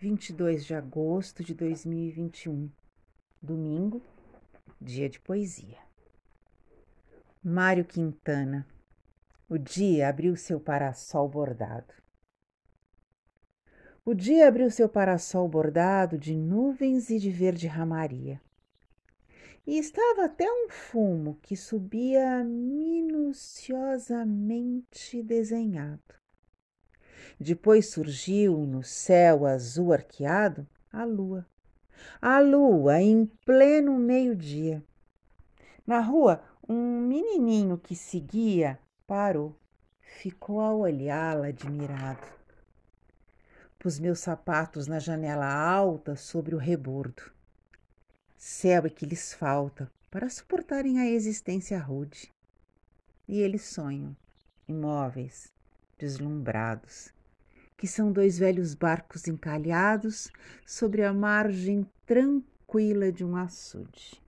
22 de agosto de 2021, domingo, dia de poesia. Mário Quintana. O dia abriu seu parasol bordado. O dia abriu seu parasol bordado de nuvens e de verde ramaria. E estava até um fumo que subia minuciosamente desenhado. Depois surgiu no céu azul arqueado a lua. A lua em pleno meio-dia. Na rua, um menininho que seguia parou. Ficou a olhá-la admirado. Pus meus sapatos na janela alta sobre o rebordo. Céu é que lhes falta para suportarem a existência rude. E eles sonham, imóveis, deslumbrados, que são dois velhos barcos encalhados sobre a margem tranquila de um açude.